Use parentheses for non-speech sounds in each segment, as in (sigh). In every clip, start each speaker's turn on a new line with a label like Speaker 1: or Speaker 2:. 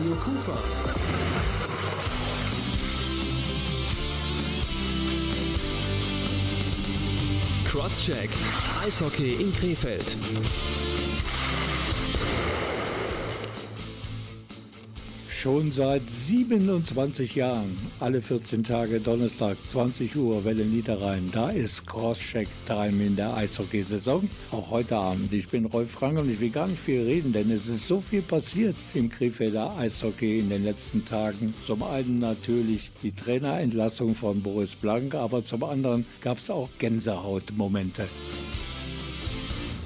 Speaker 1: Radio Kufa. Crosscheck. Eishockey in Krefeld.
Speaker 2: Schon seit 27 Jahren, alle 14 Tage Donnerstag, 20 Uhr, Welle Niederrhein. Da ist Crosscheck-Time in der Eishockeysaison. Auch heute Abend. Ich bin Rolf Frank und ich will gar nicht viel reden, denn es ist so viel passiert im Krefelder Eishockey in den letzten Tagen. Zum einen natürlich die Trainerentlassung von Boris Blank, aber zum anderen gab es auch Gänsehautmomente.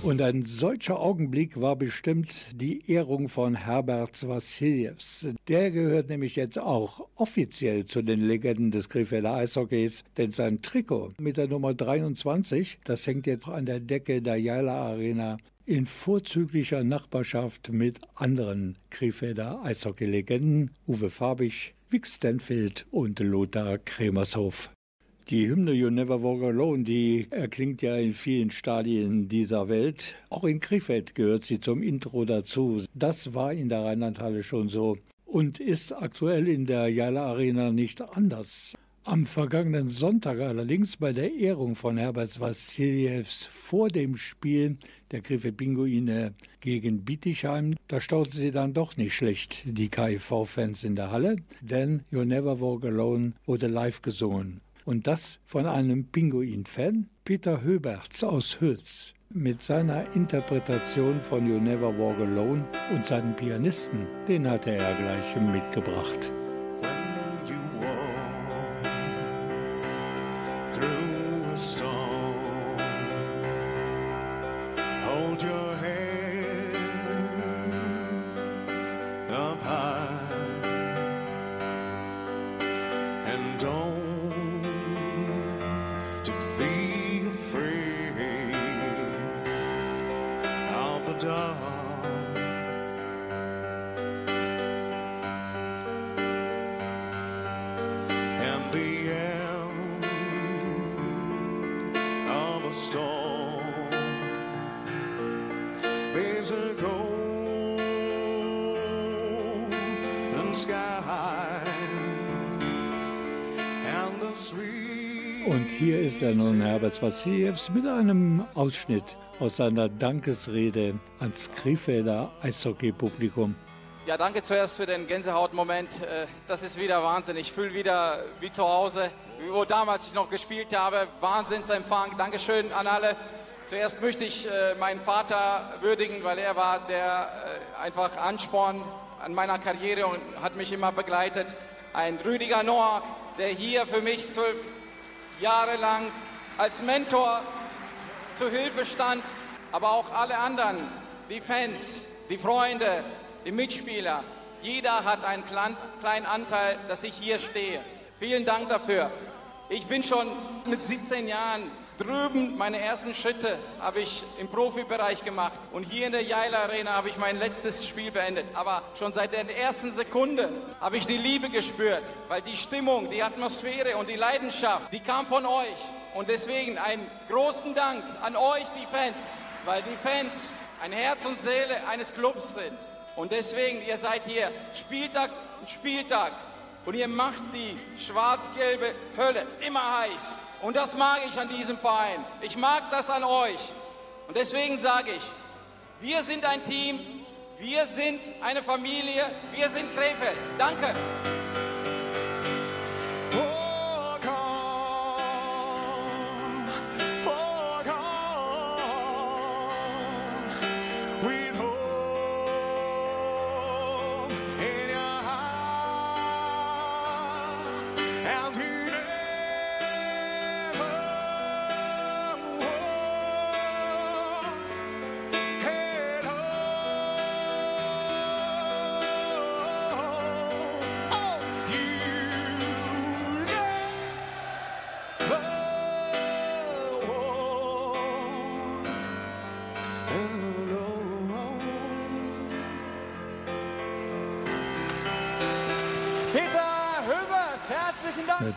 Speaker 2: Und ein solcher Augenblick war bestimmt die Ehrung von Herbert Vassiljevs. Der gehört nämlich jetzt auch offiziell zu den Legenden des Krefelder Eishockeys, denn sein Trikot mit der Nummer 23, das hängt jetzt an der Decke der Jaila Arena in vorzüglicher Nachbarschaft mit anderen Krefelder Eishockey-Legenden, Uwe Fabich, Vic Stanfield und Lothar Kremershof. Die Hymne You Never Walk Alone, die erklingt ja in vielen Stadien dieser Welt. Auch in Krefeld gehört sie zum Intro dazu. Das war in der Rheinlandhalle schon so und ist aktuell in der Jala Arena nicht anders. Am vergangenen Sonntag allerdings bei der Ehrung von Herbert Vassiljevs vor dem Spiel der Krefeld Pinguine gegen Bietigheim, da stauten sie dann doch nicht schlecht, die KIV-Fans in der Halle, denn You Never Walk Alone wurde live gesungen. Und das von einem Pinguin-Fan, Peter Höberts aus Hülz. Mit seiner Interpretation von You Never Walk Alone und seinen Pianisten, den hatte er gleich mitgebracht. Nun, Herbert Vassiljevs, mit einem Ausschnitt aus seiner Dankesrede ans Krefelder Eishockey-Publikum.
Speaker 3: Ja, danke zuerst für den Gänsehautmoment. Äh, das ist wieder Wahnsinn. Ich fühle wieder wie zu Hause, wo damals ich noch gespielt habe. Wahnsinnsempfang. Dankeschön an alle. Zuerst möchte ich äh, meinen Vater würdigen, weil er war der äh, einfach Ansporn an meiner Karriere und hat mich immer begleitet. Ein Rüdiger Noack, der hier für mich zwölf Jahre lang als Mentor zur Hilfe stand, aber auch alle anderen, die Fans, die Freunde, die Mitspieler. Jeder hat einen kleinen Anteil, dass ich hier stehe. Vielen Dank dafür. Ich bin schon mit 17 Jahren Drüben meine ersten Schritte habe ich im Profibereich gemacht und hier in der Jail Arena habe ich mein letztes Spiel beendet. Aber schon seit der ersten Sekunde habe ich die Liebe gespürt, weil die Stimmung, die Atmosphäre und die Leidenschaft, die kam von euch. Und deswegen einen großen Dank an euch, die Fans, weil die Fans ein Herz und Seele eines Clubs sind. Und deswegen, ihr seid hier Spieltag und Spieltag und ihr macht die schwarz-gelbe Hölle immer heiß. Und das mag ich an diesem Verein. Ich mag das an euch. Und deswegen sage ich, wir sind ein Team, wir sind eine Familie, wir sind Krefeld. Danke.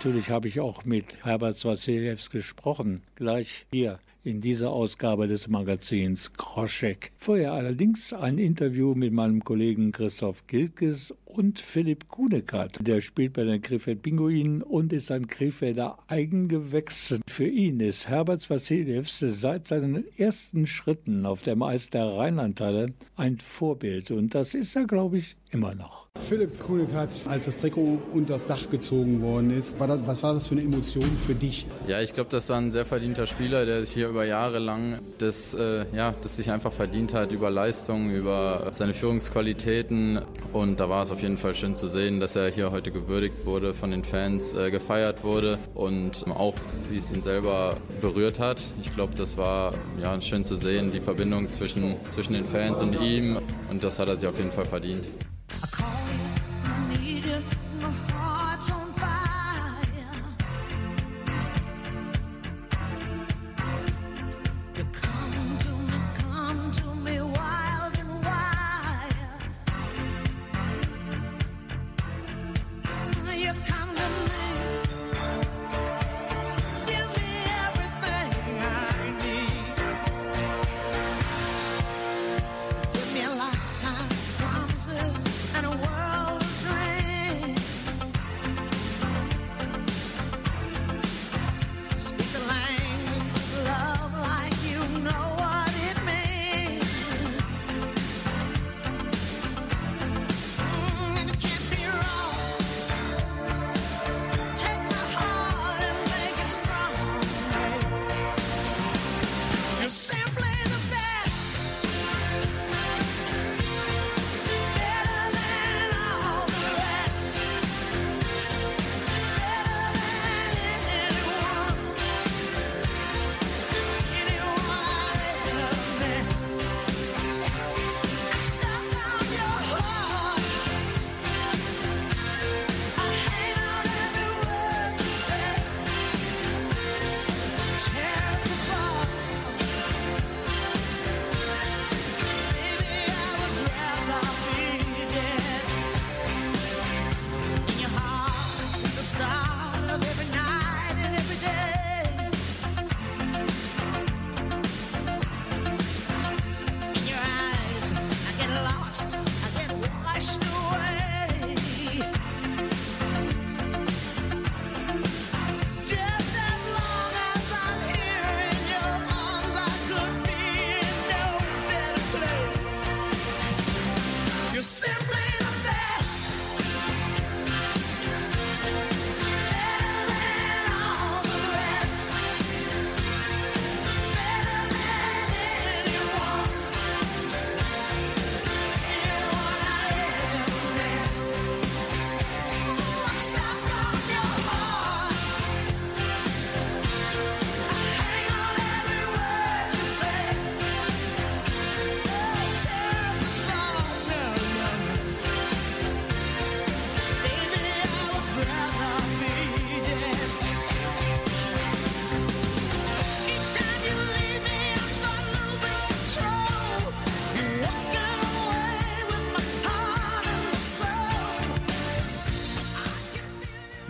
Speaker 3: Natürlich habe ich auch mit Herbert Wassiljevs gesprochen. Gleich hier
Speaker 2: in dieser Ausgabe des Magazins Kroschek. Vorher allerdings ein Interview mit meinem Kollegen Christoph Gilkes und Philipp Kunekat. Der spielt bei den Krefeld Pinguinen und ist ein Krefelder Eigengewächs. Für ihn ist Herbert Vassiljevs seit seinen ersten Schritten auf dem Eis der Rheinlandhalle ein Vorbild und das ist er, glaube ich, immer noch.
Speaker 4: Philipp Kulik hat, als das Trikot unter das Dach gezogen worden ist, war das, was war das für eine Emotion für dich?
Speaker 5: Ja, ich glaube, das war ein sehr verdienter Spieler, der sich hier über Jahre lang das, äh, ja, das sich einfach verdient hat über Leistung, über seine Führungsqualitäten. Und da war es auf jeden Fall schön zu sehen, dass er hier heute gewürdigt wurde, von den Fans äh, gefeiert wurde und auch, wie es ihn selber berührt hat. Ich glaube, das war ja, schön zu sehen, die Verbindung zwischen, zwischen den Fans und ihm. Und das hat er sich auf jeden Fall verdient.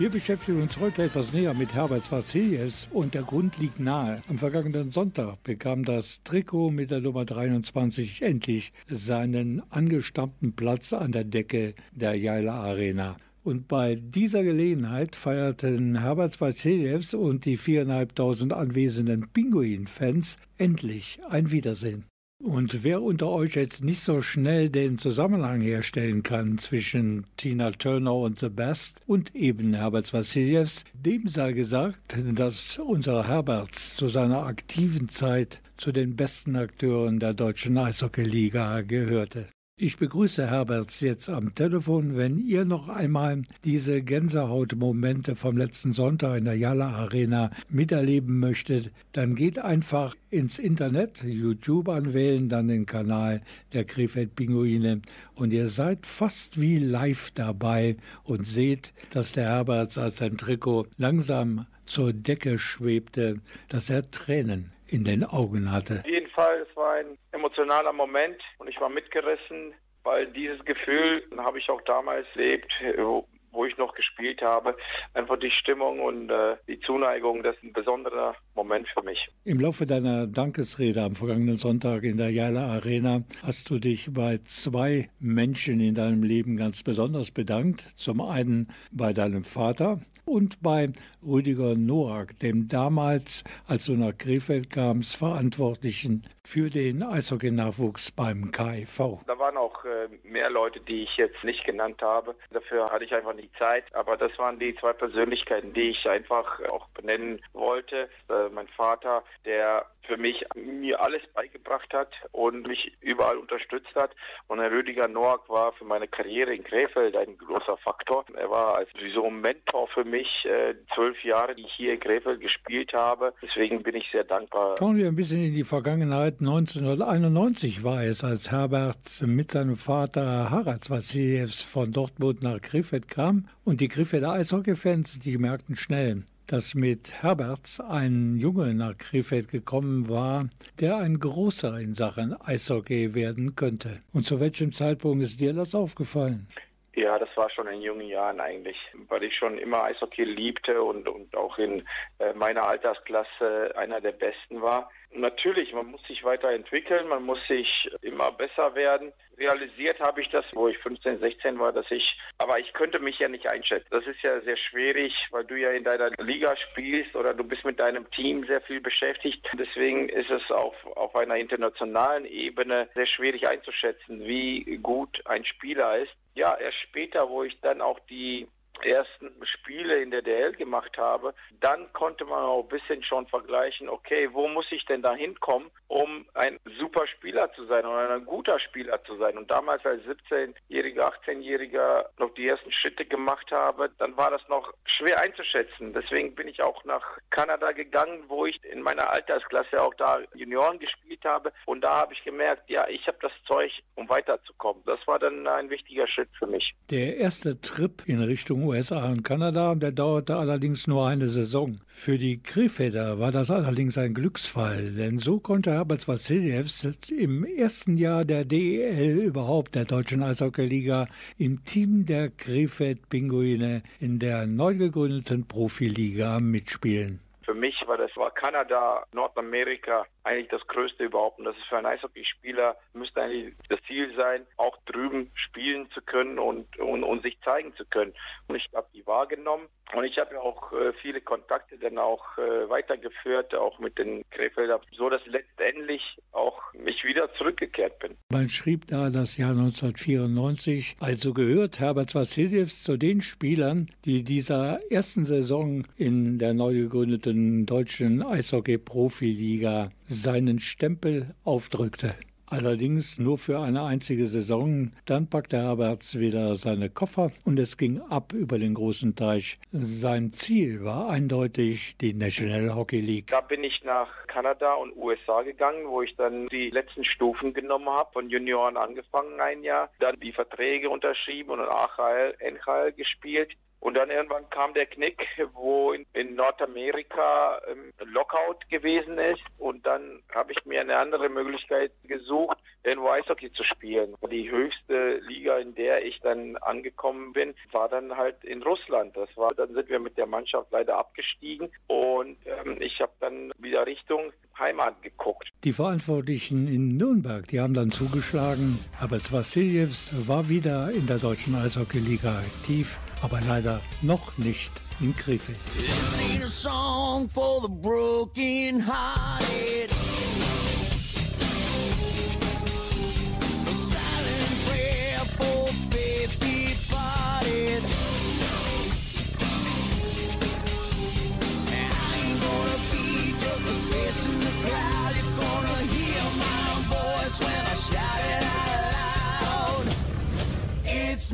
Speaker 2: Wir beschäftigen uns heute etwas näher mit Herbert Vassilies und der Grund liegt nahe. Am vergangenen Sonntag bekam das Trikot mit der Nummer 23 endlich seinen angestammten Platz an der Decke der Jaila Arena. Und bei dieser Gelegenheit feierten Herbert Vassilievs und die viereinhalbtausend anwesenden Pinguin-Fans endlich ein Wiedersehen. Und wer unter euch jetzt nicht so schnell den Zusammenhang herstellen kann zwischen Tina Turner und The Best und eben Herbert Vassilievs, dem sei gesagt, dass unser Herberts zu seiner aktiven Zeit zu den besten Akteuren der deutschen Eishockeyliga gehörte. Ich begrüße Herberts jetzt am Telefon. Wenn ihr noch einmal diese Gänsehautmomente vom letzten Sonntag in der Jalla Arena miterleben möchtet, dann geht einfach ins Internet, YouTube anwählen, dann den Kanal der Krefeld Pinguine und ihr seid fast wie live dabei und seht, dass der Herberts als sein Trikot langsam zur Decke schwebte, dass er Tränen in den Augen hatte.
Speaker 6: Jeden Fall, es war ein emotionaler Moment und ich war mitgerissen, weil dieses Gefühl habe ich auch damals erlebt, wo, ich noch gespielt habe. Einfach die Stimmung und äh, die Zuneigung, das ist ein besonderer Moment für mich.
Speaker 2: Im Laufe deiner Dankesrede am vergangenen Sonntag in der Jala Arena hast du dich bei zwei Menschen in deinem Leben ganz besonders bedankt. Zum einen bei deinem Vater und bei Rüdiger Noack, dem damals, als du nach Krefeld kamst, Verantwortlichen für den Eishockey-Nachwuchs beim KIV.
Speaker 6: Da waren auch äh, mehr Leute, die ich jetzt nicht genannt habe. Dafür hatte ich einfach nicht Zeit. Aber das waren die zwei Persönlichkeiten, die ich einfach auch benennen wollte. Äh, mein Vater, der für mich mir alles beigebracht hat und mich überall unterstützt hat. Und Herr Rüdiger Noack war für meine Karriere in Krefeld ein großer Faktor. Er war als so Mentor für mich, äh, zwölf Jahre, die ich hier in Krefeld gespielt habe. Deswegen bin ich sehr dankbar.
Speaker 2: Schauen wir ein bisschen in die Vergangenheit. 1991 war es, als Herbert mit seinem Vater Harald Vassiljevs von Dortmund nach Krefeld kam und die Krefelder Eishockey-Fans, die merkten schnell, dass mit Herberts ein Junge nach Krefeld gekommen war, der ein großer in Sachen Eishockey werden könnte. Und zu welchem Zeitpunkt ist dir das aufgefallen?
Speaker 6: Ja, das war schon in jungen Jahren eigentlich, weil ich schon immer Eishockey liebte und, und auch in äh, meiner Altersklasse einer der Besten war. Natürlich, man muss sich weiterentwickeln, man muss sich immer besser werden. Realisiert habe ich das, wo ich 15, 16 war, dass ich, aber ich könnte mich ja nicht einschätzen. Das ist ja sehr schwierig, weil du ja in deiner Liga spielst oder du bist mit deinem Team sehr viel beschäftigt. Deswegen ist es auf, auf einer internationalen Ebene sehr schwierig einzuschätzen, wie gut ein Spieler ist. Ja, erst später, wo ich dann auch die ersten Spiele in der DL gemacht habe, dann konnte man auch ein bisschen schon vergleichen, okay, wo muss ich denn da hinkommen, um ein super Spieler zu sein oder ein guter Spieler zu sein. Und damals als 17-Jähriger, 18-Jähriger noch die ersten Schritte gemacht habe, dann war das noch schwer einzuschätzen. Deswegen bin ich auch nach Kanada gegangen, wo ich in meiner Altersklasse auch da Junioren gespielt habe. Und da habe ich gemerkt, ja, ich habe das Zeug, um weiterzukommen. Das war dann ein wichtiger Schritt für mich.
Speaker 2: Der erste Trip in Richtung USA und Kanada, der dauerte allerdings nur eine Saison. Für die Krefelder war das allerdings ein Glücksfall, denn so konnte Herbert Vassiljevs im ersten Jahr der DEL überhaupt der deutschen Eishockeyliga im Team der Krefeld Pinguine in der neu gegründeten Profiliga mitspielen.
Speaker 6: Für mich war das war Kanada, Nordamerika eigentlich das Größte überhaupt. Und das ist für einen Eishockeyspieler, müsste eigentlich das Ziel sein, auch drüben spielen zu können und, und, und sich zeigen zu können. Und ich habe die wahrgenommen. Und ich habe auch äh, viele Kontakte dann auch äh, weitergeführt, auch mit den Krefelder, so dass letztendlich auch ich wieder zurückgekehrt bin.
Speaker 2: Man schrieb da das Jahr 1994, also gehört Herbert Vassiljevs zu den Spielern, die dieser ersten Saison in der neu gegründeten deutschen Eishockey-Profiliga seinen Stempel aufdrückte. Allerdings nur für eine einzige Saison. Dann packte Herberts wieder seine Koffer und es ging ab über den großen Teich. Sein Ziel war eindeutig die National Hockey League.
Speaker 6: Da bin ich nach Kanada und USA gegangen, wo ich dann die letzten Stufen genommen habe, von Junioren angefangen ein Jahr, dann die Verträge unterschrieben und AHL, NHL gespielt. Und dann irgendwann kam der Knick, wo in, in Nordamerika ähm, Lockout gewesen ist. Und dann habe ich mir eine andere Möglichkeit gesucht, den Eishockey zu spielen. Die höchste Liga, in der ich dann angekommen bin, war dann halt in Russland. Das war, dann sind wir mit der Mannschaft leider abgestiegen. Und ähm, ich habe dann wieder Richtung Heimat geguckt.
Speaker 2: Die Verantwortlichen in Nürnberg, die haben dann zugeschlagen. Aber Vassiljevs war wieder in der deutschen Eishockey-Liga aktiv aber leider noch nicht in Krefeld.
Speaker 7: It's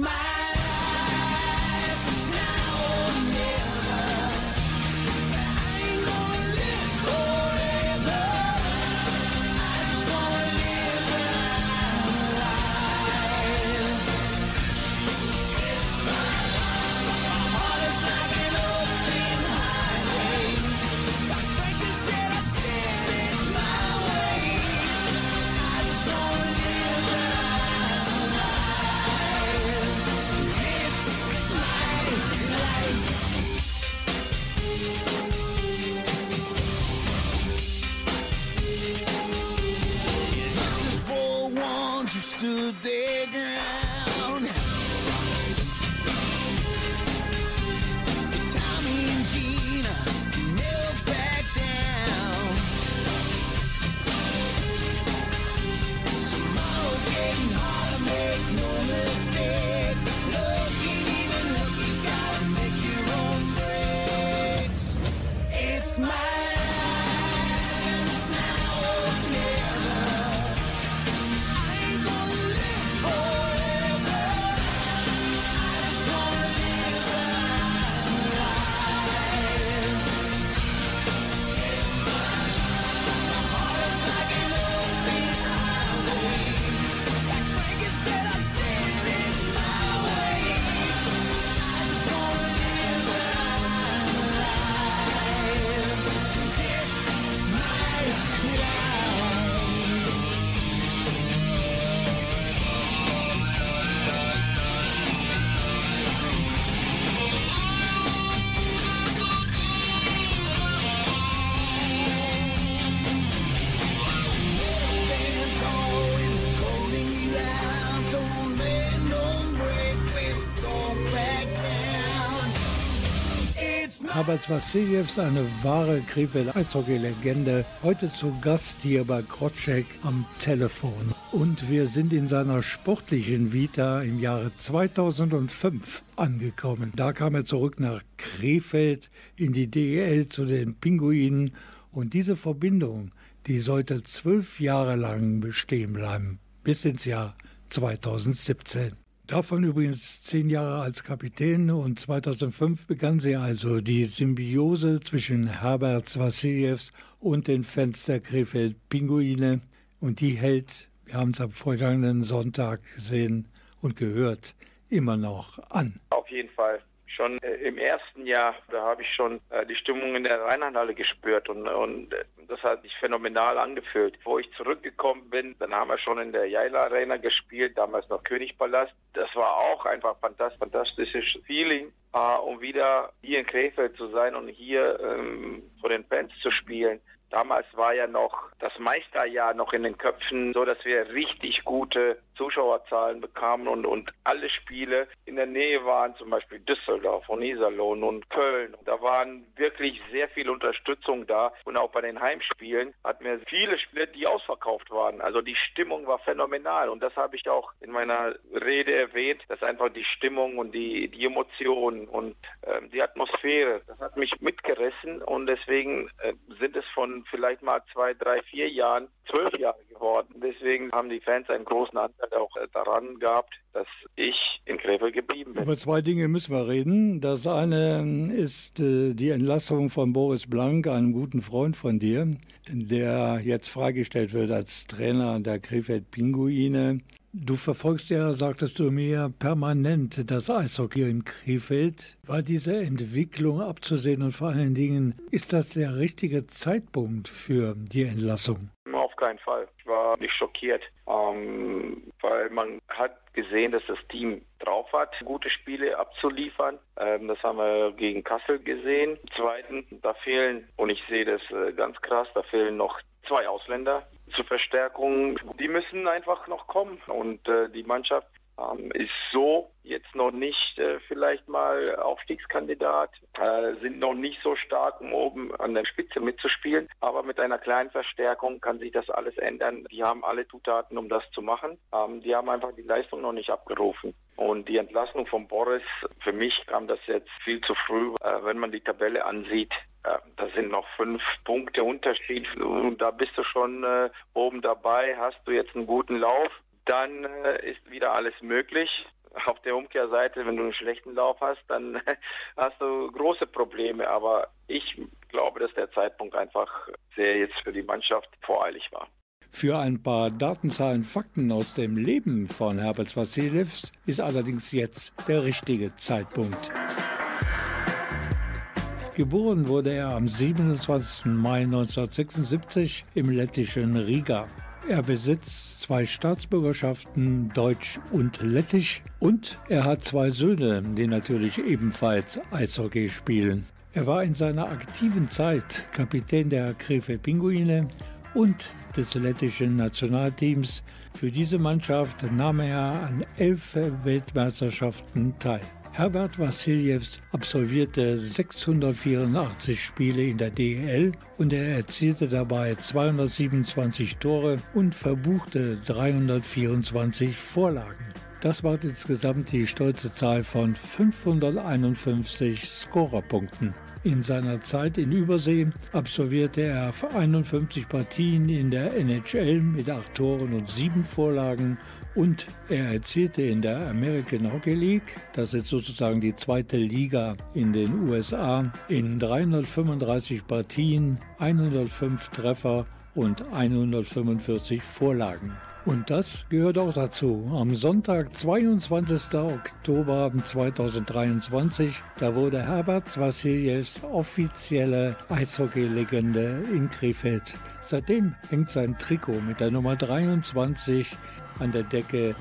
Speaker 7: It's my
Speaker 2: Herbert Vassiljevs, eine wahre Krefeld-Eishockey-Legende, heute zu Gast hier bei Krotschek am Telefon. Und wir sind in seiner sportlichen Vita im Jahre 2005 angekommen. Da kam er zurück nach Krefeld in die DEL zu den Pinguinen. Und diese Verbindung, die sollte zwölf Jahre lang bestehen bleiben, bis ins Jahr 2017. Davon übrigens zehn Jahre als Kapitän und 2005 begann sie also die Symbiose zwischen Herbert Vassiljevs und den Fans der Krefeld Pinguine und die hält, wir haben es am vergangenen Sonntag gesehen und gehört, immer noch an.
Speaker 6: Auf jeden Fall. Schon äh, im ersten Jahr, da habe ich schon äh, die Stimmung in der Rheinlandhalle gespürt und, und äh, das hat sich phänomenal angefühlt. Wo ich zurückgekommen bin, dann haben wir schon in der Jaila Arena gespielt, damals noch Königpalast. Das war auch einfach fantastisch, fantastisches Feeling, äh, um wieder hier in Krefeld zu sein und hier ähm, vor den Fans zu spielen. Damals war ja noch das Meisterjahr noch in den Köpfen, so dass wir richtig gute Zuschauerzahlen bekamen und, und alle Spiele in der Nähe waren, zum Beispiel Düsseldorf und Iserlohn und Köln. Da waren wirklich sehr viel Unterstützung da und auch bei den Heimspielen hatten wir viele Spiele, die ausverkauft waren. Also die Stimmung war phänomenal und das habe ich auch in meiner Rede erwähnt, dass einfach die Stimmung und die, die Emotionen und ähm, die Atmosphäre, das hat mich mitgerissen und deswegen äh, sind es von vielleicht mal zwei, drei, vier Jahren zwölf Jahre geworden. Deswegen haben die Fans einen großen Anteil auch äh, daran gehabt, dass ich in Krefeld geblieben bin.
Speaker 2: Über zwei Dinge müssen wir reden. Das eine ist äh, die Entlassung von Boris Blank, einem guten Freund von dir, der jetzt freigestellt wird als Trainer der Krefeld Pinguine. Du verfolgst ja, sagtest du mir, permanent das Eishockey in Krefeld. War diese Entwicklung abzusehen und vor allen Dingen, ist das der richtige Zeitpunkt für die Entlassung?
Speaker 6: Keinen Fall. Ich war nicht schockiert, ähm, weil man hat gesehen, dass das Team drauf hat, gute Spiele abzuliefern. Ähm, das haben wir gegen Kassel gesehen. Zweitens, da fehlen, und ich sehe das äh, ganz krass, da fehlen noch zwei Ausländer zur Verstärkung. Die müssen einfach noch kommen und äh, die Mannschaft ähm, ist so jetzt noch nicht äh, vielleicht mal Aufstiegskandidat, äh, sind noch nicht so stark, um oben an der Spitze mitzuspielen. Aber mit einer kleinen Verstärkung kann sich das alles ändern. Die haben alle Zutaten, um das zu machen. Ähm, die haben einfach die Leistung noch nicht abgerufen. Und die Entlassung von Boris, für mich kam das jetzt viel zu früh, äh, wenn man die Tabelle ansieht. Äh, da sind noch fünf Punkte Unterschied da bist du schon äh, oben dabei, hast du jetzt einen guten Lauf, dann äh, ist wieder alles möglich. Auf der Umkehrseite, wenn du einen schlechten Lauf hast, dann (laughs) hast du große Probleme. Aber ich glaube, dass der Zeitpunkt einfach sehr jetzt für die Mannschaft voreilig war.
Speaker 2: Für ein paar Datenzahlen, Fakten aus dem Leben von Herbert Vassiljevs ist allerdings jetzt der richtige Zeitpunkt. Geboren wurde er am 27. Mai 1976 im lettischen Riga. Er besitzt zwei Staatsbürgerschaften, Deutsch und Lettisch, und er hat zwei Söhne, die natürlich ebenfalls Eishockey spielen. Er war in seiner aktiven Zeit Kapitän der Krefeld Pinguine und des lettischen Nationalteams. Für diese Mannschaft nahm er an elf Weltmeisterschaften teil. Herbert Wassiljevs absolvierte 684 Spiele in der DEL und er erzielte dabei 227 Tore und verbuchte 324 Vorlagen. Das war insgesamt die stolze Zahl von 551 Scorerpunkten. In seiner Zeit in Übersee absolvierte er 51 Partien in der NHL mit 8 Toren und 7 Vorlagen und er erzielte in der American Hockey League, das ist sozusagen die zweite Liga in den USA, in 335 Partien 105 Treffer und 145 Vorlagen. Und das gehört auch dazu. Am Sonntag, 22. Oktober 2023, da wurde Herbert Vassiljevs offizielle Eishockey-Legende in Krefeld. Seitdem hängt sein Trikot mit der Nummer 23 an der Decke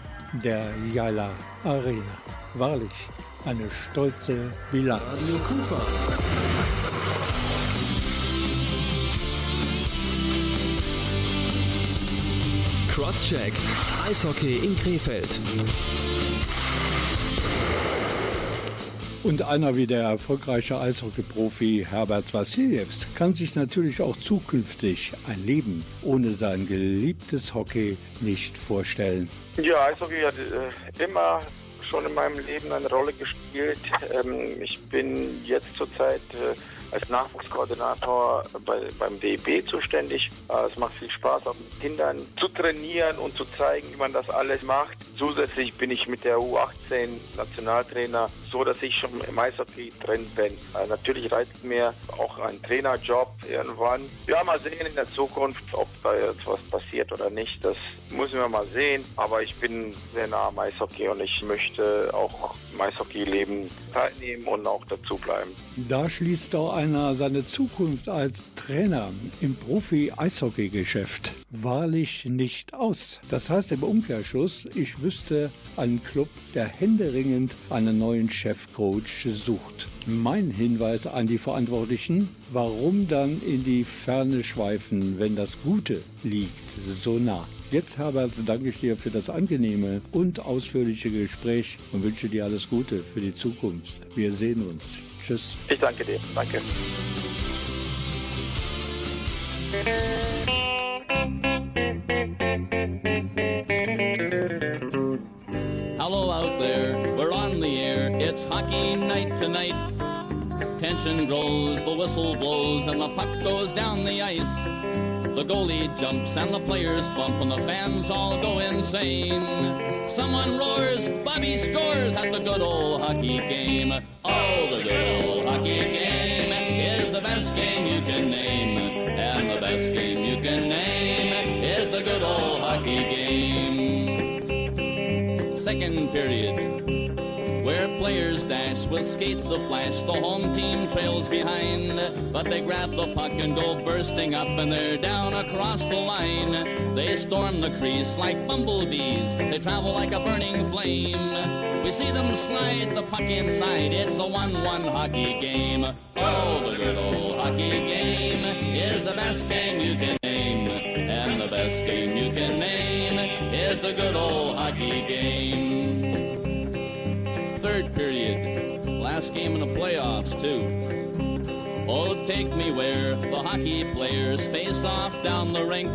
Speaker 2: der Jala Arena. Wahrlich eine stolze Bilanz.
Speaker 1: Radio Kufa. Crosscheck. Eishockey in Krefeld.
Speaker 2: Und einer wie der erfolgreiche Eishockey-Profi Herbert Wassiljevs kann sich natürlich auch zukünftig ein Leben ohne sein geliebtes Hockey nicht vorstellen.
Speaker 6: Ja, Eishockey hat äh, immer schon in meinem Leben eine Rolle gespielt. Ähm, ich bin jetzt zurzeit äh, als Nachwuchskoordinator bei, beim DEB zuständig. Äh, es macht viel Spaß, auch mit Kindern zu trainieren und zu zeigen, wie man das alles macht. Zusätzlich bin ich mit der U18 Nationaltrainer, so dass ich schon im Eishockey drin bin. Äh, natürlich reizt mir auch ein Trainerjob irgendwann. Ja, mal sehen in der Zukunft, ob da jetzt was passiert oder nicht. Das müssen wir mal sehen. Aber ich bin sehr nah am Eishockey und ich möchte auch im Eishockey-Leben teilnehmen und auch dazu bleiben.
Speaker 2: Da schließt auch einer seine Zukunft als Trainer im Profi-Eishockey-Geschäft wahrlich nicht aus. Das heißt im Umkehrschluss, ich wüsste einen Club, der händeringend einen neuen Chefcoach sucht. Mein Hinweis an die Verantwortlichen, warum dann in die Ferne schweifen, wenn das Gute liegt so nah. Jetzt, Herbert, danke ich dir für das angenehme und ausführliche Gespräch und wünsche dir alles Gute für die Zukunft. Wir sehen uns. Tschüss.
Speaker 6: Ich danke dir. Danke.
Speaker 8: Hello out there, we're on the air. It's hockey night tonight. Tension grows, the whistle blows, and the puck goes down the ice. The goalie jumps and the players bump, and the fans all go insane. Someone roars, Bobby scores at the good old hockey game. Oh, the good old hockey game is the best game you can name. And the best game you can name is the good old hockey game. Second period where players dash with skates of flash, The home team trails behind, but they grab the puck and go bursting up, and they're down across the line. They storm the crease like bumblebees, they travel like a burning flame. We see them slide the puck inside, it's a 1 1 hockey game. Oh, the good old hockey game is the best game you can name, and the best game you can name is the good old game in the playoffs, too. Oh, take me where the hockey players face off down the rink.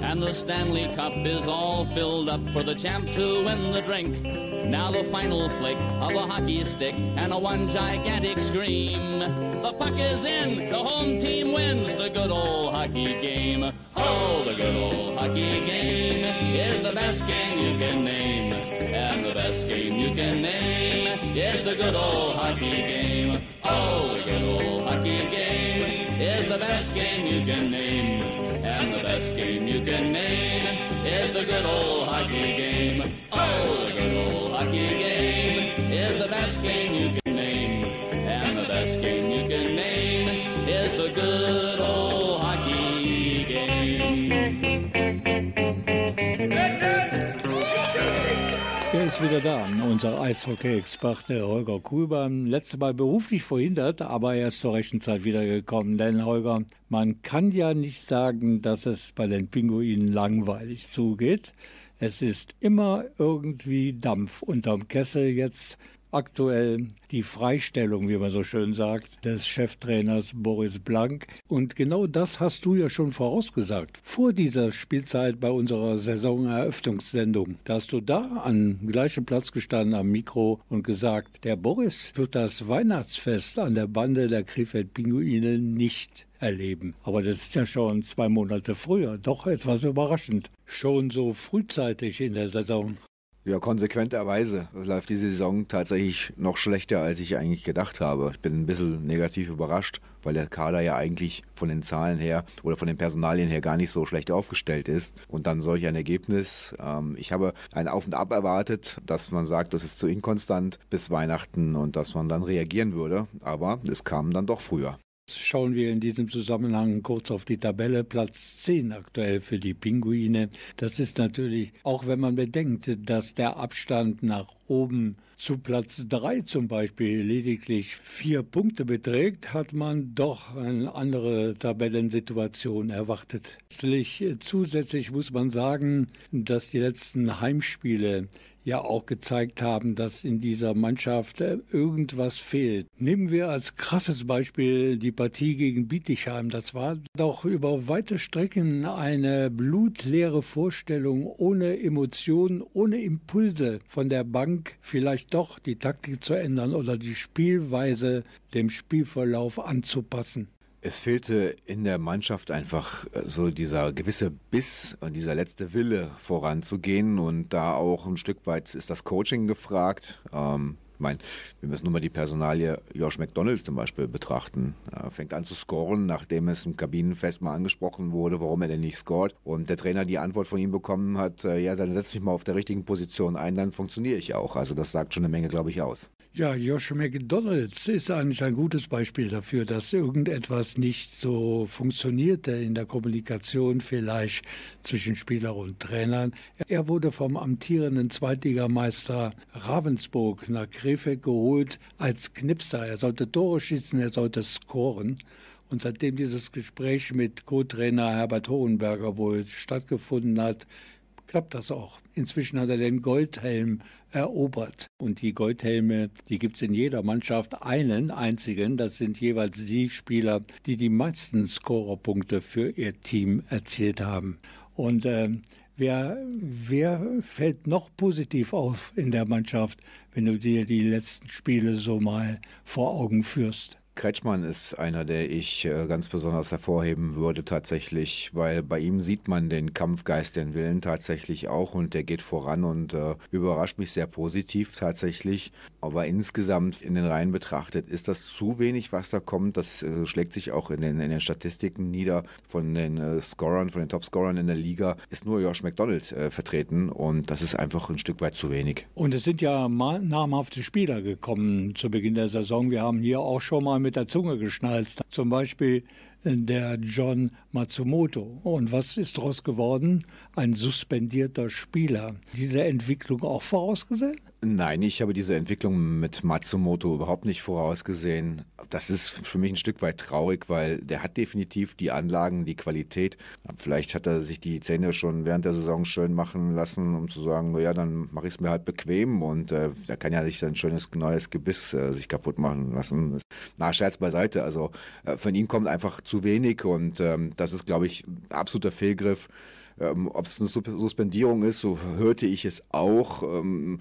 Speaker 8: And the Stanley Cup is all filled up for the champs who win the drink. Now the final flick of a hockey stick and a one gigantic scream. The puck is in, the home team wins the good old hockey game. Oh, the good old hockey game is the best game you can name. And the best game you can name is the good old hockey game. Oh, the good old hockey game is the best game you can name. And the best game you can name is the good old hockey game.
Speaker 2: Ist wieder da, unser Eishockey-Experte Holger Kuhlbaum. Letztes Mal beruflich verhindert, aber er ist zur rechten Zeit wiedergekommen. Denn Holger, man kann ja nicht sagen, dass es bei den Pinguinen langweilig zugeht. Es ist immer irgendwie Dampf unterm Kessel jetzt aktuell die Freistellung, wie man so schön sagt, des Cheftrainers Boris Blank. Und genau das hast du ja schon vorausgesagt. Vor dieser Spielzeit bei unserer Saisoneröffnungssendung. Da hast du da an gleichem Platz gestanden am Mikro und gesagt, der Boris wird das Weihnachtsfest an der Bande der Krefeld-Pinguine nicht erleben. Aber das ist ja schon zwei Monate früher. Doch etwas überraschend. Schon so frühzeitig in der Saison.
Speaker 9: Ja, konsequenterweise läuft die Saison tatsächlich noch schlechter, als ich eigentlich gedacht habe. Ich bin ein bisschen negativ überrascht, weil der Kader ja eigentlich von den Zahlen her oder von den Personalien her gar nicht so schlecht aufgestellt ist. Und dann solch ein Ergebnis. Ähm, ich habe ein Auf und Ab erwartet, dass man sagt, das ist zu inkonstant bis Weihnachten und dass man dann reagieren würde. Aber es kam dann doch früher.
Speaker 2: Schauen wir in diesem Zusammenhang kurz auf die Tabelle. Platz 10 aktuell für die Pinguine. Das ist natürlich, auch wenn man bedenkt, dass der Abstand nach oben zu Platz 3 zum Beispiel lediglich vier Punkte beträgt, hat man doch eine andere Tabellensituation erwartet. Zusätzlich muss man sagen, dass die letzten Heimspiele ja auch gezeigt haben, dass in dieser Mannschaft äh, irgendwas fehlt. Nehmen wir als krasses Beispiel die Partie gegen Bietigheim. Das war doch über weite Strecken eine blutleere Vorstellung ohne Emotionen, ohne Impulse von der Bank, vielleicht doch die Taktik zu ändern oder die Spielweise dem Spielverlauf anzupassen.
Speaker 9: Es fehlte in der Mannschaft einfach äh, so dieser gewisse Biss und dieser letzte Wille voranzugehen und da auch ein Stück weit ist das Coaching gefragt. Ähm, ich meine, wir müssen nur mal die Personalie Josh McDonald zum Beispiel betrachten. Er fängt an zu scoren, nachdem es im Kabinenfest mal angesprochen wurde, warum er denn nicht scoret. Und der Trainer die Antwort von ihm bekommen hat, äh, ja, dann setz mich mal auf der richtigen Position ein, dann funktioniere ich auch. Also das sagt schon eine Menge, glaube ich, aus.
Speaker 2: Ja, Josh McDonalds ist eigentlich ein gutes Beispiel dafür, dass irgendetwas nicht so funktionierte in der Kommunikation vielleicht zwischen Spieler und Trainern. Er wurde vom amtierenden Zweitligameister Ravensburg nach Krefeld geholt als Knipser. Er sollte Tore schießen, er sollte scoren. Und seitdem dieses Gespräch mit Co-Trainer Herbert Hohenberger wohl stattgefunden hat, klappt das auch. Inzwischen hat er den Goldhelm erobert. Und die Goldhelme, die gibt es in jeder Mannschaft einen einzigen. Das sind jeweils die Spieler, die die meisten Scorerpunkte für ihr Team erzielt haben. Und äh, wer, wer fällt noch positiv auf in der Mannschaft, wenn du dir die letzten Spiele so mal vor Augen führst?
Speaker 9: Kretschmann ist einer, der ich äh, ganz besonders hervorheben würde tatsächlich, weil bei ihm sieht man den Kampfgeist, den Willen tatsächlich auch und der geht voran und äh, überrascht mich sehr positiv tatsächlich. Aber insgesamt in den Reihen betrachtet ist das zu wenig, was da kommt. Das äh, schlägt sich auch in den, in den Statistiken nieder. Von den äh, Scorern, von den Topscorern in der Liga ist nur Josh McDonald äh, vertreten und das ist einfach ein Stück weit zu wenig.
Speaker 2: Und es sind ja namhafte Spieler gekommen zu Beginn der Saison. Wir haben hier auch schon mal mit der Zunge geschnalzt. Zum Beispiel der John Matsumoto. Und was ist daraus geworden? Ein suspendierter Spieler. Diese Entwicklung auch vorausgesehen?
Speaker 9: Nein, ich habe diese Entwicklung mit Matsumoto überhaupt nicht vorausgesehen. Das ist für mich ein Stück weit traurig, weil der hat definitiv die Anlagen, die Qualität. Vielleicht hat er sich die Zähne schon während der Saison schön machen lassen, um zu sagen, naja, dann mache ich es mir halt bequem und äh, da kann ja nicht sein schönes neues Gebiss äh, sich kaputt machen lassen. Na, Scherz beiseite. Also äh, von ihm kommt einfach zu wenig und ähm, das ist, glaube ich, ein absoluter Fehlgriff. Ähm, Ob es eine Suspendierung ist, so hörte ich es auch, ähm,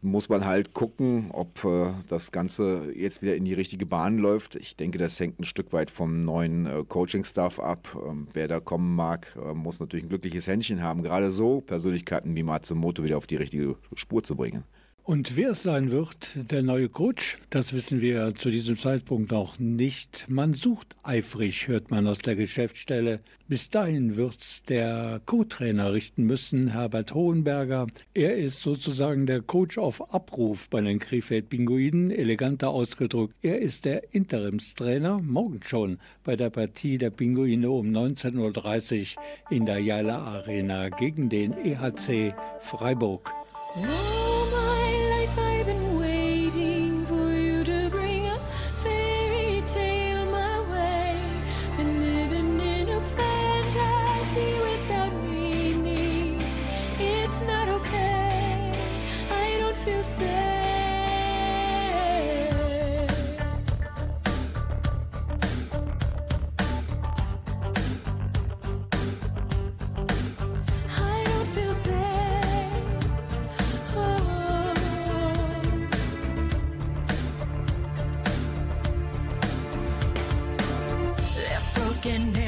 Speaker 9: muss man halt gucken, ob äh, das Ganze jetzt wieder in die richtige Bahn läuft. Ich denke, das hängt ein Stück weit vom neuen äh, Coaching-Staff ab. Ähm, wer da kommen mag, äh, muss natürlich ein glückliches Händchen haben, gerade so Persönlichkeiten wie Matsumoto wieder auf die richtige Spur zu bringen.
Speaker 2: Und wer es sein wird, der neue Coach, das wissen wir zu diesem Zeitpunkt noch nicht. Man sucht eifrig, hört man aus der Geschäftsstelle. Bis dahin wird's der Co-Trainer richten müssen, Herbert Hohenberger. Er ist sozusagen der Coach auf Abruf bei den Krefeld-Pinguinen, eleganter ausgedrückt. Er ist der Interimstrainer, morgen schon bei der Partie der Pinguine um 19.30 Uhr in der Jala Arena gegen den EHC Freiburg.
Speaker 7: Oh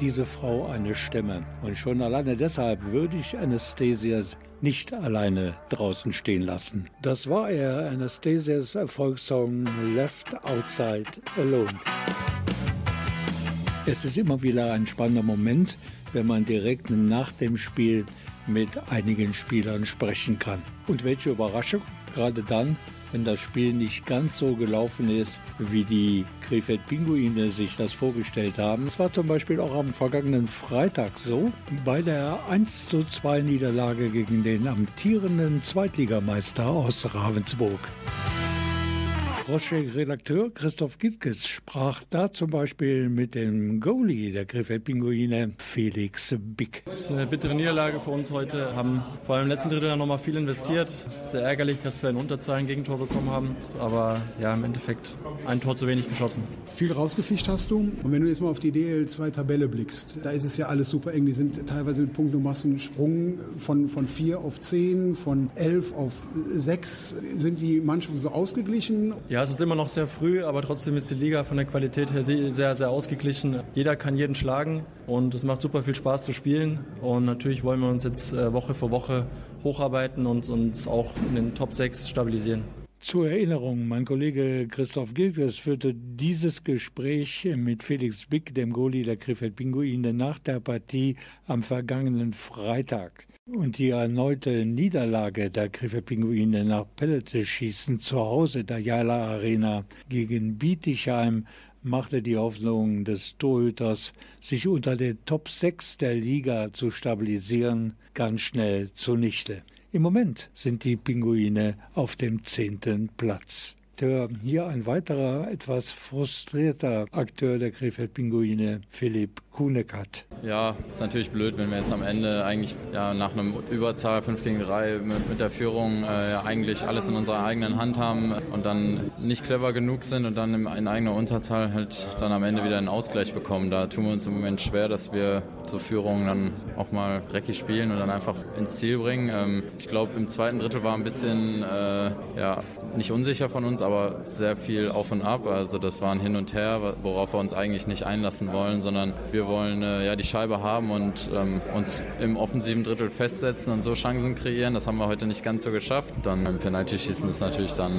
Speaker 2: diese Frau eine Stimme. Und schon alleine deshalb würde ich Anastasia nicht alleine draußen stehen lassen. Das war er, Anastasias Erfolgssong Left Outside Alone. Es ist immer wieder ein spannender Moment, wenn man direkt nach dem Spiel mit einigen Spielern sprechen kann. Und welche Überraschung, gerade dann, wenn das Spiel nicht ganz so gelaufen ist, wie die Krefeld Pinguine sich das vorgestellt haben. Es war zum Beispiel auch am vergangenen Freitag so, bei der 1 zu 2 Niederlage gegen den amtierenden Zweitligameister aus Ravensburg. Crosscheck-Redakteur Christoph Gittges sprach da zum Beispiel mit dem Goalie der Krefeld Pinguine, Felix Bick.
Speaker 10: Das ist eine bittere Niederlage für uns heute. Haben vor allem im letzten Drittel noch mal viel investiert. Sehr ärgerlich, dass wir in Unterzahl ein Gegentor bekommen haben. Aber ja, im Endeffekt ein Tor zu wenig geschossen.
Speaker 4: Viel rausgefischt hast du. Und wenn du jetzt mal auf die DL2-Tabelle blickst, da ist es ja alles super eng. Die sind teilweise mit Punkten, du machst einen Sprung von, von 4 auf 10, von 11 auf 6. Sind die Mannschaften so ausgeglichen?
Speaker 10: Ja, Ja, es ist immer noch sehr früh, aber trotzdem ist die Liga von der Qualität her sehr, sehr, ausgeglichen. Jeder kann jeden schlagen und es macht super viel Spaß zu spielen. Und natürlich wollen wir uns jetzt äh, Woche für Woche hocharbeiten und uns auch in den Top 6 stabilisieren.
Speaker 2: Zur Erinnerung, mein Kollege Christoph Gilges führte dieses Gespräch mit Felix Bick, dem Goalie der Krefeld Pinguine, nach der Partie am vergangenen Freitag. Und die erneute Niederlage der Krefeld Pinguine nach Pelletschießen zu Hause der Jala Arena gegen Bietigheim machte die Hoffnung des Torhüters, sich unter den Top 6 der Liga zu stabilisieren, ganz schnell zunichte. Im Moment sind die Pinguine auf dem zehnten Platz. Der, hier ein weiterer, etwas frustrierter Akteur der Krefeld-Pinguine, Philipp Kunekat.
Speaker 11: Ja, ist natürlich blöd, wenn wir jetzt am Ende eigentlich ja, nach einem Überzahl 5 gegen 3 mit, mit der Führung äh, eigentlich alles in unserer eigenen Hand haben und dann nicht clever genug sind und dann in, in eigener Unterzahl halt dann am Ende wieder einen Ausgleich bekommen. Da tun wir uns im Moment schwer, dass wir zur Führung dann auch mal dreckig spielen und dann einfach ins Ziel bringen. Ähm, ich glaube, im zweiten Drittel war ein bisschen äh, ja, nicht unsicher von uns, aber sehr viel auf und ab. Also das war ein Hin und Her, worauf wir uns eigentlich nicht einlassen wollen, sondern wir wollen äh, ja die Scheibe haben und ähm, uns im offensiven Drittel festsetzen und so Chancen kreieren. Das haben wir heute nicht ganz so geschafft. Dann im Penalty-Schießen ist natürlich dann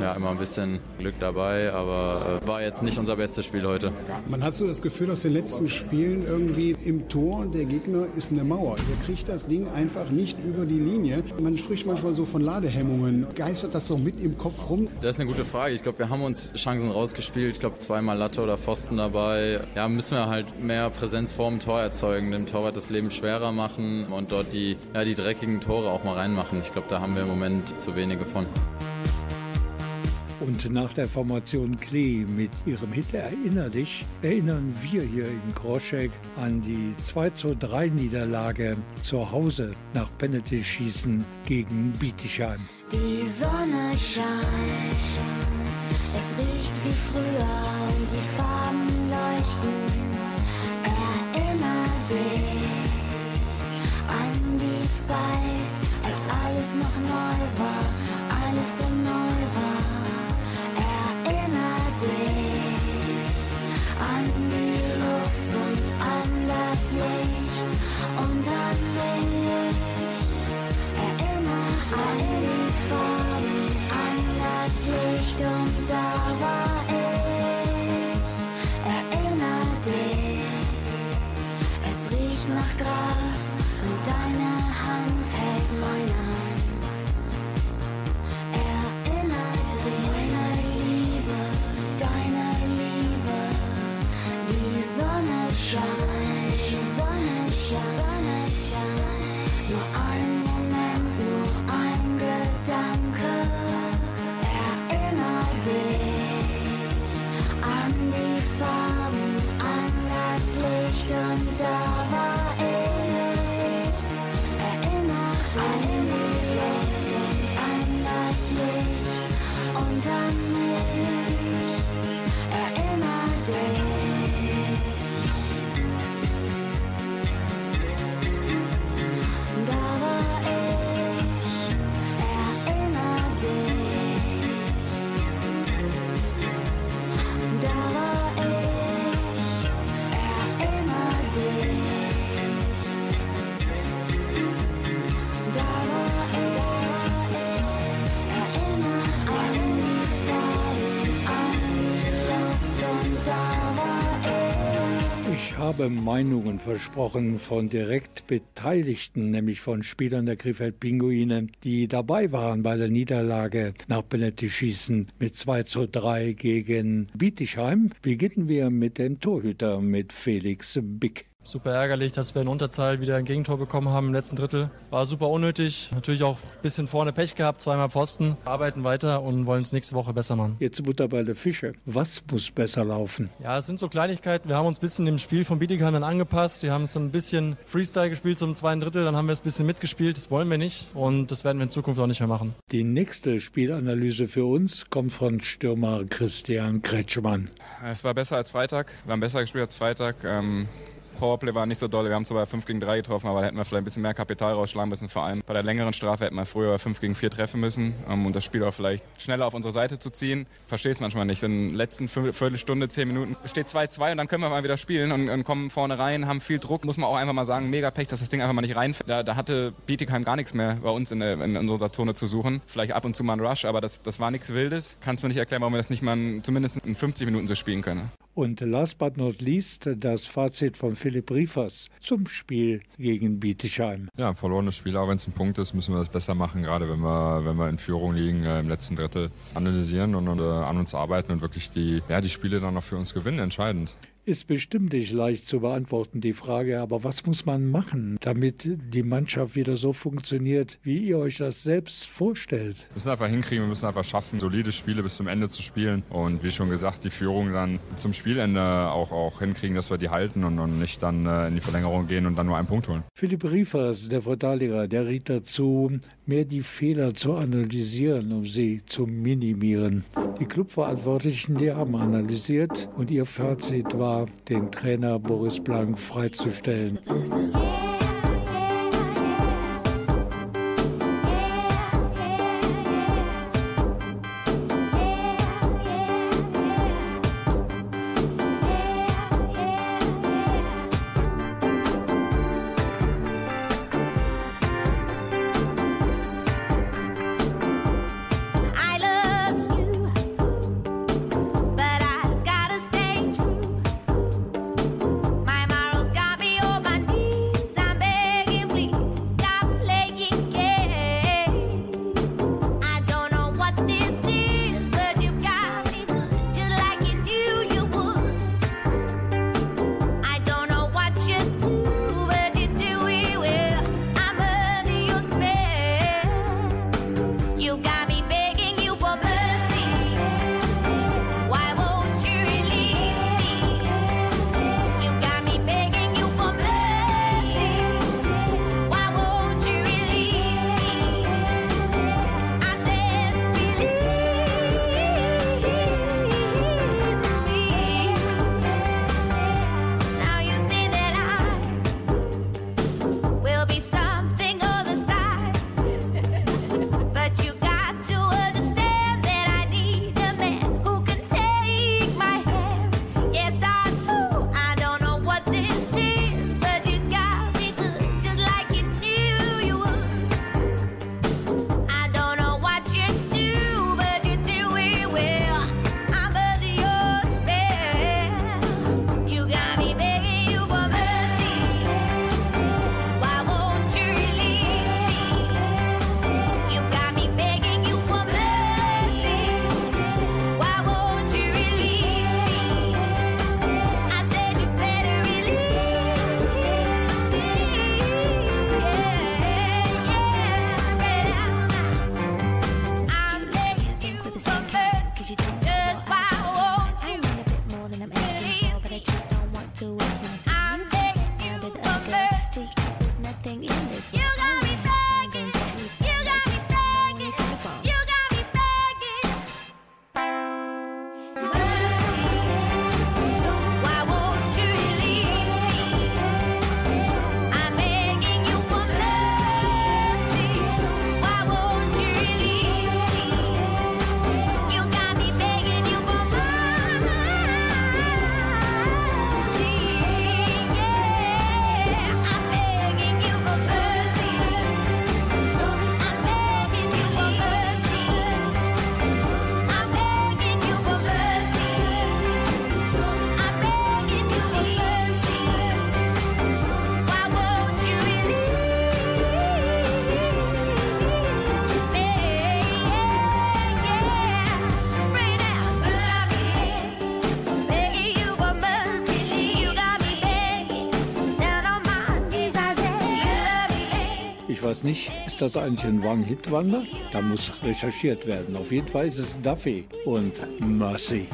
Speaker 11: ja immer ein bisschen Glück dabei, aber äh, war jetzt nicht unser bestes Spiel heute.
Speaker 4: Man hat so das Gefühl aus den letzten Spielen irgendwie im Tor, der Gegner ist eine Mauer. Der kriegt das Ding einfach nicht über die Linie. Man spricht manchmal so von Ladehemmungen. Geistert das doch mit im Kopf rum?
Speaker 11: Das ist eine gute Frage. Ich glaube, wir haben uns Chancen rausgespielt. Ich glaube, zweimal Latte oder Pfosten dabei. Ja, müssen wir halt mehr Präsenz vorm Tor erzeugen, dem Torwart das Leben schwerer machen und dort die, ja, die dreckigen Tore auch mal reinmachen. Ich glaube, da haben wir im Moment zu wenige von.
Speaker 2: Und nach der Formation Klee mit ihrem Hit Erinner dich, erinnern wir hier in Groschek an die 2 zu 3 Niederlage zu Hause nach Penalty-Schießen gegen Bietigheim.
Speaker 12: Die Sonne scheint, es riecht wie früher und die Farben leuchten. Dich an die Zeit, als alles noch neu war, alles so neu war. Erinner dich an die Luft und an das Licht und an mich. Erinner an
Speaker 2: Meinungen versprochen von direkt Beteiligten, nämlich von Spielern der Krefeld Pinguine, die dabei waren bei der Niederlage nach Penalty-Schießen mit 2 zu 3 gegen Bietigheim. Beginnen wir mit dem Torhüter, mit Felix Bick.
Speaker 10: Super ärgerlich, dass wir in Unterzahl wieder ein Gegentor bekommen haben im letzten Drittel. War super unnötig. Natürlich auch ein bisschen vorne Pech gehabt, zweimal Pfosten. Arbeiten weiter und wollen es nächste Woche besser machen.
Speaker 2: Jetzt Butter bei der Fische. Was muss besser laufen?
Speaker 10: Ja, es sind so Kleinigkeiten. Wir haben uns ein bisschen im Spiel von Bietigheim dann angepasst. Wir haben so ein bisschen Freestyle gespielt zum zweiten Drittel. Dann haben wir es ein bisschen mitgespielt. Das wollen wir nicht. Und das werden wir in Zukunft auch nicht mehr machen.
Speaker 2: Die nächste Spielanalyse für uns kommt von Stürmer Christian Kretschmann.
Speaker 13: Es war besser als Freitag. Wir haben besser gespielt als Freitag. Ähm, Powerplay war nicht so doll. Wir haben zwar bei 5 gegen 3 getroffen, aber da hätten wir vielleicht ein bisschen mehr Kapital rausschlagen müssen, vor allem bei der längeren Strafe hätten wir früher bei 5 gegen 4 treffen müssen, um das Spiel auch vielleicht schneller auf unsere Seite zu ziehen. Verstehe es manchmal nicht. In den letzten Viertel- Viertelstunde, 10 Minuten steht 2-2 und dann können wir mal wieder spielen und, und kommen vorne rein, haben viel Druck, muss man auch einfach mal sagen, mega Pech, dass das Ding einfach mal nicht reinfällt. Da, da hatte Bietigheim gar nichts mehr bei uns in, der, in unserer Zone zu suchen. Vielleicht ab und zu mal ein Rush, aber das, das war nichts Wildes. Kannst mir nicht erklären, warum wir das nicht mal in, zumindest in 50 Minuten so spielen können.
Speaker 14: Und last but not least das Fazit von Philipp Riefers zum Spiel gegen Bietigheim.
Speaker 15: Ja, ein verlorenes Spiel, auch wenn es ein Punkt ist, müssen wir das besser machen, gerade wenn wir, wenn wir in Führung liegen äh, im letzten Drittel. Analysieren und, und äh, an uns arbeiten und wirklich die, ja, die Spiele dann auch für uns gewinnen, entscheidend.
Speaker 14: Ist bestimmt nicht leicht zu beantworten, die Frage, aber was muss man machen, damit die Mannschaft wieder so funktioniert, wie ihr euch das selbst vorstellt?
Speaker 15: Wir müssen einfach hinkriegen, wir müssen einfach schaffen, solide Spiele bis zum Ende zu spielen und wie schon gesagt, die Führung dann zum Spielende auch, auch hinkriegen, dass wir die halten und, und nicht dann äh, in die Verlängerung gehen und dann nur einen Punkt holen.
Speaker 14: Philipp Riefers, der Verteidiger, der riet dazu, mehr die Fehler zu analysieren, um sie zu minimieren. Die Clubverantwortlichen, die haben analysiert und ihr Fazit war, den Trainer Boris Blank freizustellen. Nicht, ist das eigentlich ein One-Hit-Wonder? Da muss recherchiert werden. Auf jeden Fall ist es Duffy und Mercy.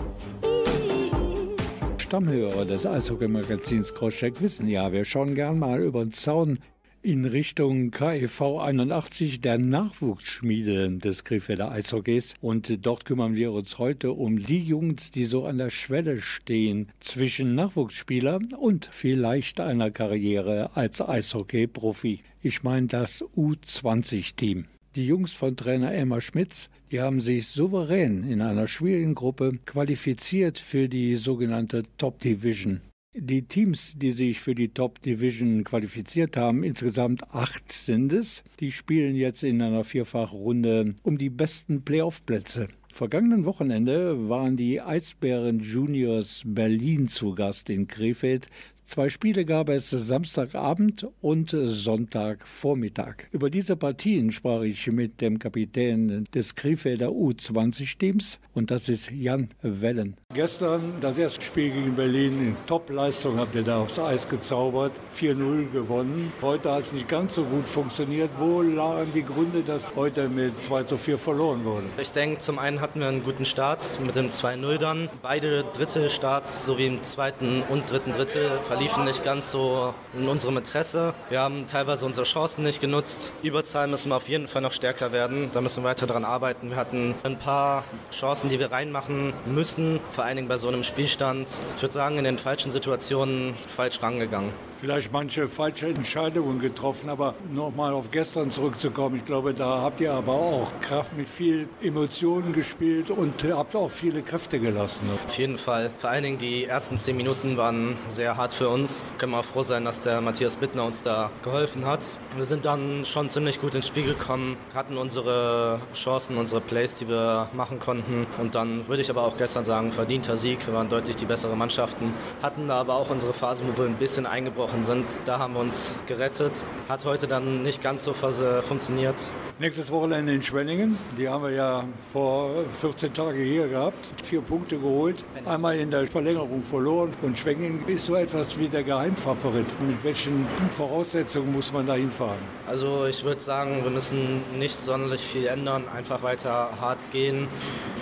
Speaker 14: Stammhörer des Eishockey-Magazins Crosscheck wissen ja, wir schauen gern mal über den Zaun
Speaker 2: in Richtung KEV 81, der Nachwuchsschmiede des Krefelder Eishockeys. Und dort kümmern wir uns heute um die Jungs, die so an der Schwelle stehen zwischen Nachwuchsspieler und vielleicht einer Karriere als Eishockey-Profi. Ich meine das U20-Team. Die Jungs von Trainer Elmar Schmitz, die haben sich souverän in einer schwierigen Gruppe qualifiziert für die sogenannte Top Division. Die Teams, die sich für die Top Division qualifiziert haben, insgesamt acht sind es, die spielen jetzt in einer Vierfachrunde um die besten Playoff-Plätze. Vergangenen Wochenende waren die Eisbären Juniors Berlin zu Gast in Krefeld. Zwei Spiele gab es Samstagabend und Sonntagvormittag. Über diese Partien sprach ich mit dem Kapitän des Krefelder U20-Teams und das ist Jan Wellen. Gestern das erste Spiel gegen Berlin in Top-Leistung habt ihr da aufs Eis gezaubert, 4-0 gewonnen. Heute hat es nicht ganz so gut funktioniert. Wo lagen die Gründe, dass heute mit 2 zu 4 verloren wurde?
Speaker 16: Ich denke, zum einen hatten wir einen guten Start mit dem 2-0 dann. Beide dritte Starts sowie im zweiten und dritten Drittel verliefen nicht ganz so in unserem Interesse. Wir haben teilweise unsere Chancen nicht genutzt. Überzahl müssen wir auf jeden Fall noch stärker werden. Da müssen wir weiter dran arbeiten. Wir hatten ein paar Chancen, die wir reinmachen müssen, vor allen Dingen bei so einem Spielstand. Ich würde sagen, in den falschen Situationen falsch rangegangen
Speaker 2: vielleicht manche falsche Entscheidungen getroffen, aber nochmal auf gestern zurückzukommen, ich glaube, da habt ihr aber auch Kraft mit viel Emotionen gespielt und habt auch viele Kräfte gelassen.
Speaker 16: Auf jeden Fall. Vor allen Dingen die ersten zehn Minuten waren sehr hart für uns. Können wir froh sein, dass der Matthias Bittner uns da geholfen hat. Wir sind dann schon ziemlich gut ins Spiel gekommen, hatten unsere Chancen, unsere Plays, die wir machen konnten. Und dann würde ich aber auch gestern sagen, verdienter Sieg. Wir waren deutlich die bessere Mannschaften, hatten aber auch unsere Phasen, wo wir ein bisschen eingebrochen sind. Da haben wir uns gerettet. Hat heute dann nicht ganz so funktioniert.
Speaker 2: Nächstes Wochenende in Schwenningen. Die haben wir ja vor 14 Tagen hier gehabt. Vier Punkte geholt. Einmal in der Verlängerung verloren. Und Schwenningen ist so etwas wie der Geheimfavorit. Mit welchen Voraussetzungen muss man da hinfahren?
Speaker 16: Also ich würde sagen, wir müssen nicht sonderlich viel ändern. Einfach weiter hart gehen.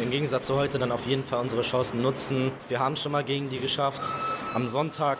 Speaker 16: Im Gegensatz zu heute dann auf jeden Fall unsere Chancen nutzen. Wir haben schon mal gegen die geschafft. Am Sonntag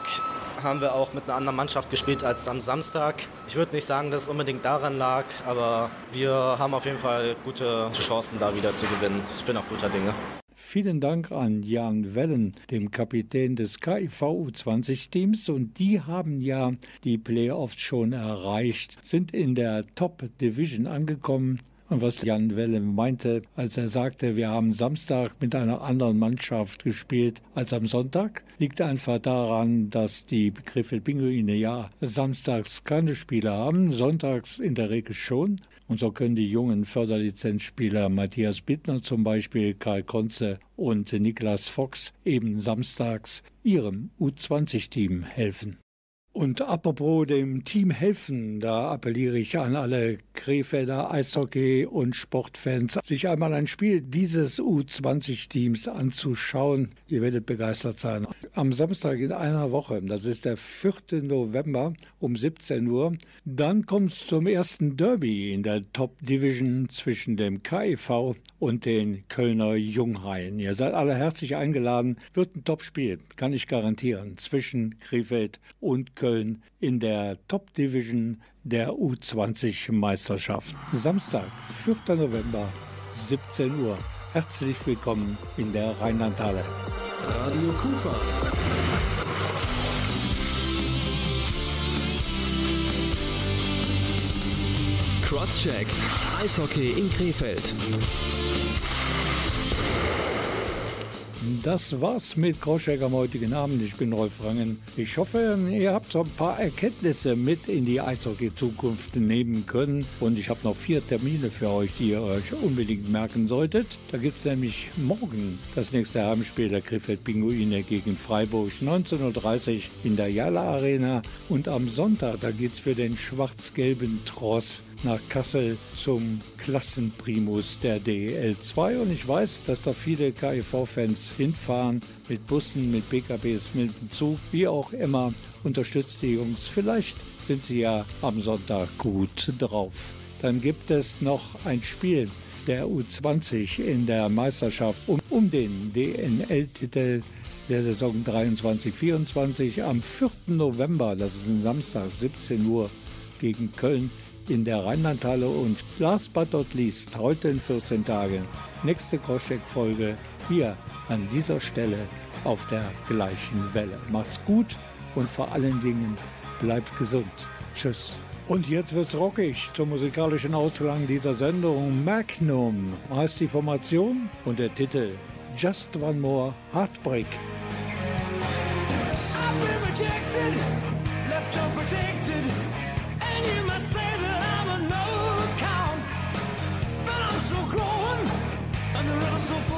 Speaker 16: haben wir auch mit einer anderen Mannschaft gespielt als am Samstag. Ich würde nicht sagen, dass es unbedingt daran lag, aber wir haben auf jeden Fall gute Chancen, da wieder zu gewinnen. Ich bin auch guter Dinge.
Speaker 2: Vielen Dank an Jan Wellen, dem Kapitän des KIV U20-Teams. Und die haben ja die Playoffs schon erreicht, sind in der Top Division angekommen und was Jan Welle meinte, als er sagte, wir haben Samstag mit einer anderen Mannschaft gespielt als am Sonntag, liegt einfach daran, dass die Krefeld Pinguine ja samstags keine Spiele haben, sonntags in der Regel schon. Und so können die jungen Förderlizenzspieler Matthias Bittner zum Beispiel, Karl Konze und Niklas Fox eben samstags ihrem U20-Team helfen. Und apropos dem Team helfen, da appelliere ich an alle Krefelder Eishockey- und Sportfans, sich einmal ein Spiel dieses U20-Teams anzuschauen. Ihr werdet begeistert sein. Am Samstag in einer Woche, das ist der 4. November um 17 Uhr, dann kommt es zum ersten Derby in der Top Division zwischen dem KIV und den Kölner Junghaien. Ihr seid alle herzlich eingeladen. Wird ein Top-Spiel, kann ich garantieren, zwischen Krefeld und Köln in der Top Division der U20-Meisterschaft. Samstag, 4. November, 17 Uhr. Herzlich willkommen in der Rheinlandhalle.
Speaker 1: Radio Kufa. Crosscheck. Eishockey in Krefeld.
Speaker 2: Das war's mit Crosscheck am heutigen Abend. Ich bin Rolf Rangen. Ich hoffe, ihr habt so ein paar Erkenntnisse mit in die Eishockey-Zukunft nehmen können. Und ich habe noch vier Termine für euch, die ihr euch unbedingt merken solltet. Da gibt's nämlich morgen das nächste Heimspiel der Krefeld Pinguine gegen Freiburg 19.30 Uhr in der Jala Arena. Und am Sonntag, da geht's für den schwarz-gelben Tross nach Kassel zum Klassenprimus der DL2. Und ich weiß, dass da viele KIV-Fans hinfahren mit Bussen, mit PKWs, mit dem Zug, wie auch immer. Unterstützt die Jungs. Vielleicht sind sie ja am Sonntag gut drauf. Dann gibt es noch ein Spiel der U20 in der Meisterschaft um, um den DNL-Titel der Saison 23-24 am 4. November, das ist ein Samstag, 17 Uhr gegen Köln in der Rheinlandhalle und last but not least, heute in 14 Tagen, nächste Groschek-Folge hier an dieser Stelle auf der gleichen Welle. Macht's gut und vor allen Dingen bleibt gesund. Tschüss. Und jetzt wird's rockig zum musikalischen Ausklang dieser Sendung. Magnum heißt die Formation und der Titel Just One More Heartbreak.
Speaker 7: I've been rejected, left. so full.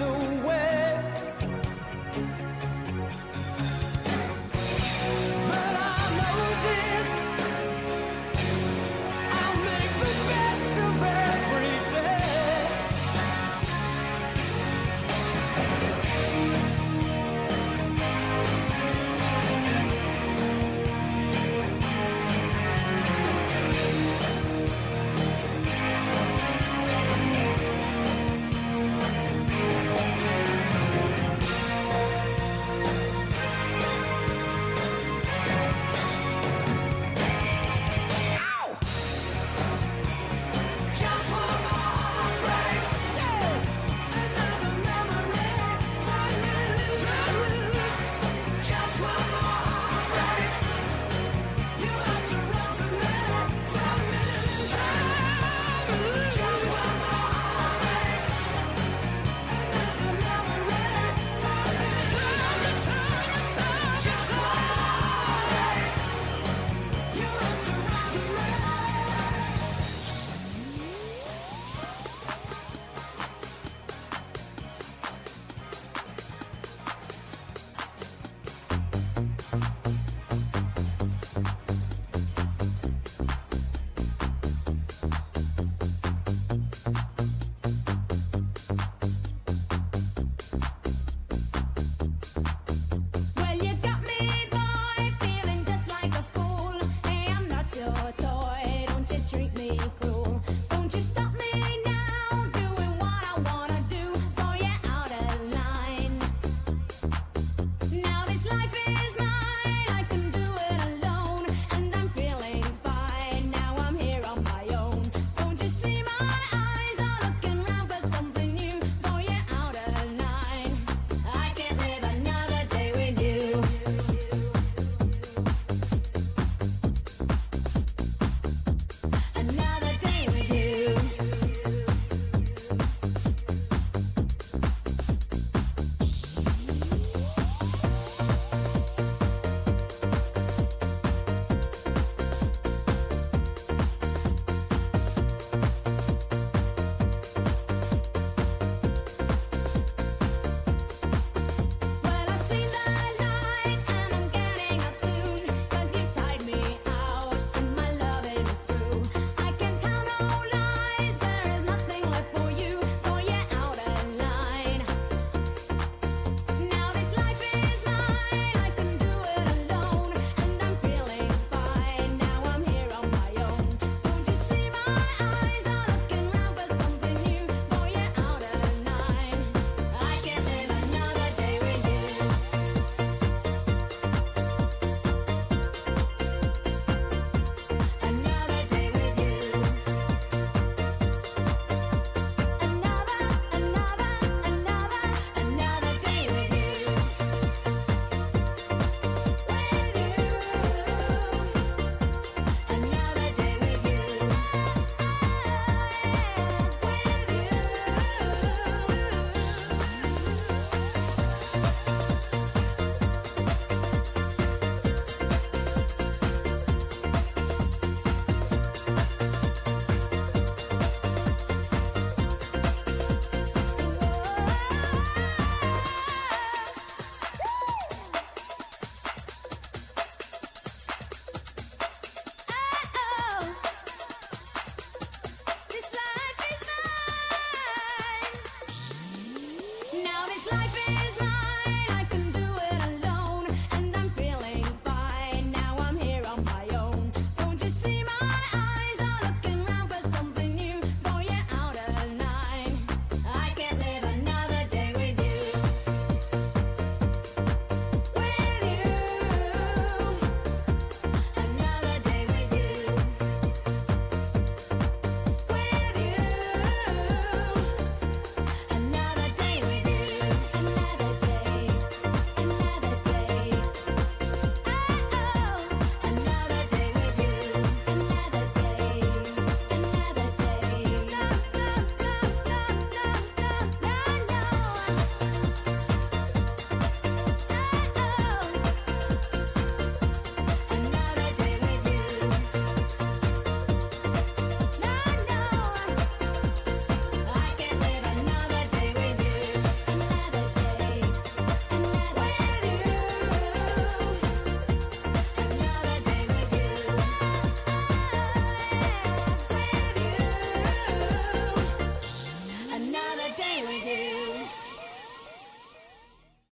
Speaker 7: away.